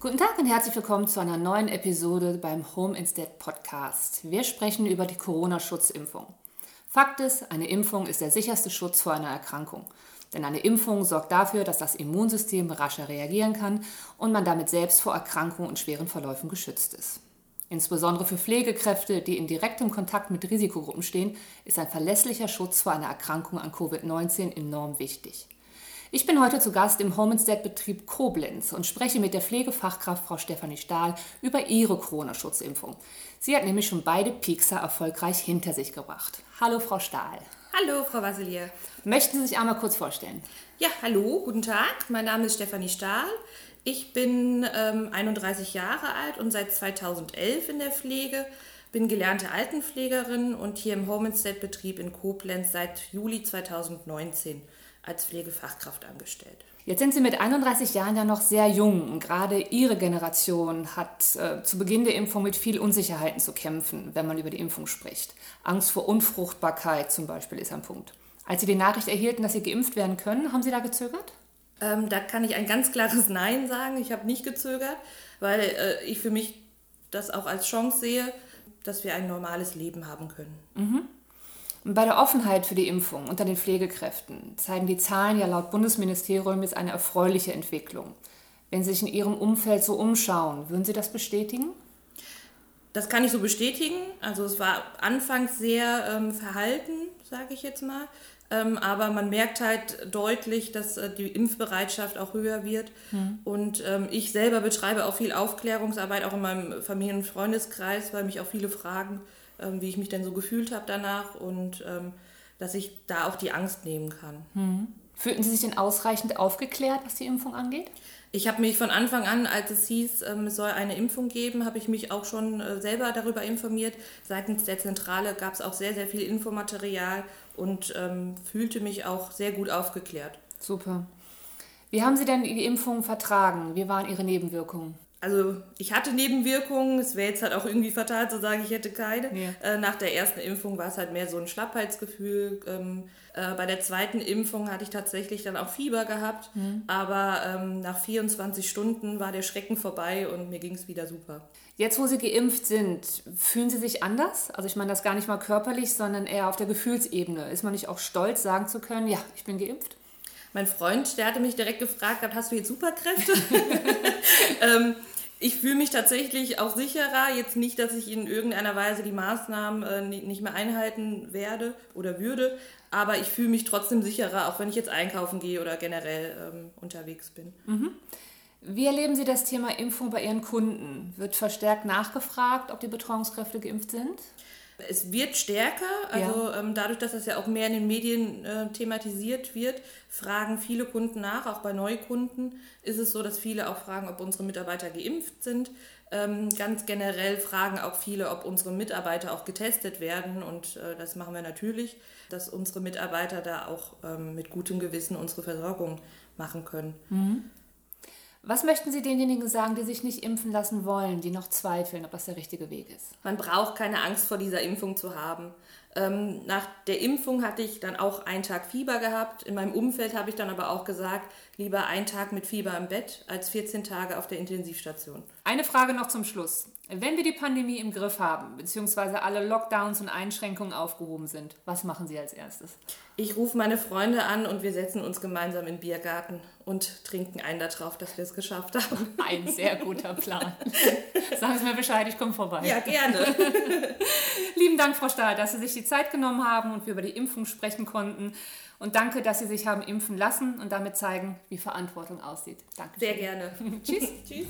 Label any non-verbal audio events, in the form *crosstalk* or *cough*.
Guten Tag und herzlich willkommen zu einer neuen Episode beim Home Instead Podcast. Wir sprechen über die Corona-Schutzimpfung. Fakt ist, eine Impfung ist der sicherste Schutz vor einer Erkrankung. Denn eine Impfung sorgt dafür, dass das Immunsystem rascher reagieren kann und man damit selbst vor Erkrankungen und schweren Verläufen geschützt ist. Insbesondere für Pflegekräfte, die in direktem Kontakt mit Risikogruppen stehen, ist ein verlässlicher Schutz vor einer Erkrankung an Covid-19 enorm wichtig. Ich bin heute zu Gast im Home Betrieb Koblenz und spreche mit der Pflegefachkraft Frau Stefanie Stahl über ihre Corona-Schutzimpfung. Sie hat nämlich schon beide Piekser erfolgreich hinter sich gebracht. Hallo Frau Stahl. Hallo Frau Vasilier. Möchten Sie sich einmal kurz vorstellen? Ja, hallo, guten Tag. Mein Name ist Stefanie Stahl. Ich bin ähm, 31 Jahre alt und seit 2011 in der Pflege bin gelernte Altenpflegerin und hier im Home Betrieb in Koblenz seit Juli 2019 als Pflegefachkraft angestellt. Jetzt sind Sie mit 31 Jahren ja noch sehr jung und gerade Ihre Generation hat äh, zu Beginn der Impfung mit viel Unsicherheiten zu kämpfen, wenn man über die Impfung spricht. Angst vor Unfruchtbarkeit zum Beispiel ist ein Punkt. Als Sie die Nachricht erhielten, dass Sie geimpft werden können, haben Sie da gezögert? Ähm, da kann ich ein ganz klares Nein sagen. Ich habe nicht gezögert, weil äh, ich für mich das auch als Chance sehe, dass wir ein normales Leben haben können. Mhm. Bei der Offenheit für die Impfung unter den Pflegekräften zeigen die Zahlen ja laut Bundesministerium jetzt eine erfreuliche Entwicklung. Wenn Sie sich in Ihrem Umfeld so umschauen, würden Sie das bestätigen? Das kann ich so bestätigen. Also es war anfangs sehr ähm, verhalten, sage ich jetzt mal. Ähm, aber man merkt halt deutlich, dass äh, die Impfbereitschaft auch höher wird. Hm. Und ähm, ich selber betreibe auch viel Aufklärungsarbeit, auch in meinem Familien- und Freundeskreis, weil mich auch viele fragen, ähm, wie ich mich denn so gefühlt habe danach und ähm, dass ich da auch die Angst nehmen kann. Hm. Fühlten Sie sich denn ausreichend aufgeklärt, was die Impfung angeht? Ich habe mich von Anfang an, als es hieß, ähm, es soll eine Impfung geben, habe ich mich auch schon äh, selber darüber informiert. Seitens der Zentrale gab es auch sehr, sehr viel Infomaterial und ähm, fühlte mich auch sehr gut aufgeklärt. Super. Wie haben Sie denn die Impfung vertragen? Wie waren Ihre Nebenwirkungen? Also ich hatte Nebenwirkungen, es wäre jetzt halt auch irgendwie fatal zu sagen, ich hätte keine. Ja. Äh, nach der ersten Impfung war es halt mehr so ein Schlappheitsgefühl. Ähm, äh, bei der zweiten Impfung hatte ich tatsächlich dann auch Fieber gehabt, mhm. aber ähm, nach 24 Stunden war der Schrecken vorbei und mir ging es wieder super. Jetzt, wo Sie geimpft sind, fühlen Sie sich anders? Also ich meine das gar nicht mal körperlich, sondern eher auf der Gefühlsebene. Ist man nicht auch stolz, sagen zu können, ja, ich bin geimpft? Mein Freund, der hatte mich direkt gefragt, hast du jetzt Superkräfte? *laughs* ähm, ich fühle mich tatsächlich auch sicherer. Jetzt nicht, dass ich in irgendeiner Weise die Maßnahmen äh, nicht mehr einhalten werde oder würde, aber ich fühle mich trotzdem sicherer, auch wenn ich jetzt einkaufen gehe oder generell ähm, unterwegs bin. Mhm. Wie erleben Sie das Thema Impfung bei Ihren Kunden? Wird verstärkt nachgefragt, ob die Betreuungskräfte geimpft sind? Es wird stärker, also ja. ähm, dadurch, dass das ja auch mehr in den Medien äh, thematisiert wird, fragen viele Kunden nach, auch bei Neukunden ist es so, dass viele auch fragen, ob unsere Mitarbeiter geimpft sind. Ähm, ganz generell fragen auch viele, ob unsere Mitarbeiter auch getestet werden und äh, das machen wir natürlich, dass unsere Mitarbeiter da auch ähm, mit gutem Gewissen unsere Versorgung machen können. Mhm. Was möchten Sie denjenigen sagen, die sich nicht impfen lassen wollen, die noch zweifeln, ob das der richtige Weg ist? Man braucht keine Angst vor dieser Impfung zu haben. Ähm, nach der Impfung hatte ich dann auch einen Tag Fieber gehabt. In meinem Umfeld habe ich dann aber auch gesagt, lieber einen Tag mit Fieber im Bett als 14 Tage auf der Intensivstation. Eine Frage noch zum Schluss. Wenn wir die Pandemie im Griff haben, beziehungsweise alle Lockdowns und Einschränkungen aufgehoben sind, was machen Sie als erstes? Ich rufe meine Freunde an und wir setzen uns gemeinsam im Biergarten und trinken einen darauf, dass wir es geschafft haben. *laughs* Ein sehr guter Plan. *laughs* Sagen Sie mir Bescheid, ich komme vorbei. Ja, gerne. *laughs* Lieben Dank, Frau Stahl, dass Sie sich die Zeit genommen haben und wir über die Impfung sprechen konnten. Und danke, dass Sie sich haben impfen lassen und damit zeigen, wie Verantwortung aussieht. Danke. Sehr gerne. *laughs* Tschüss. *laughs* Tschüss.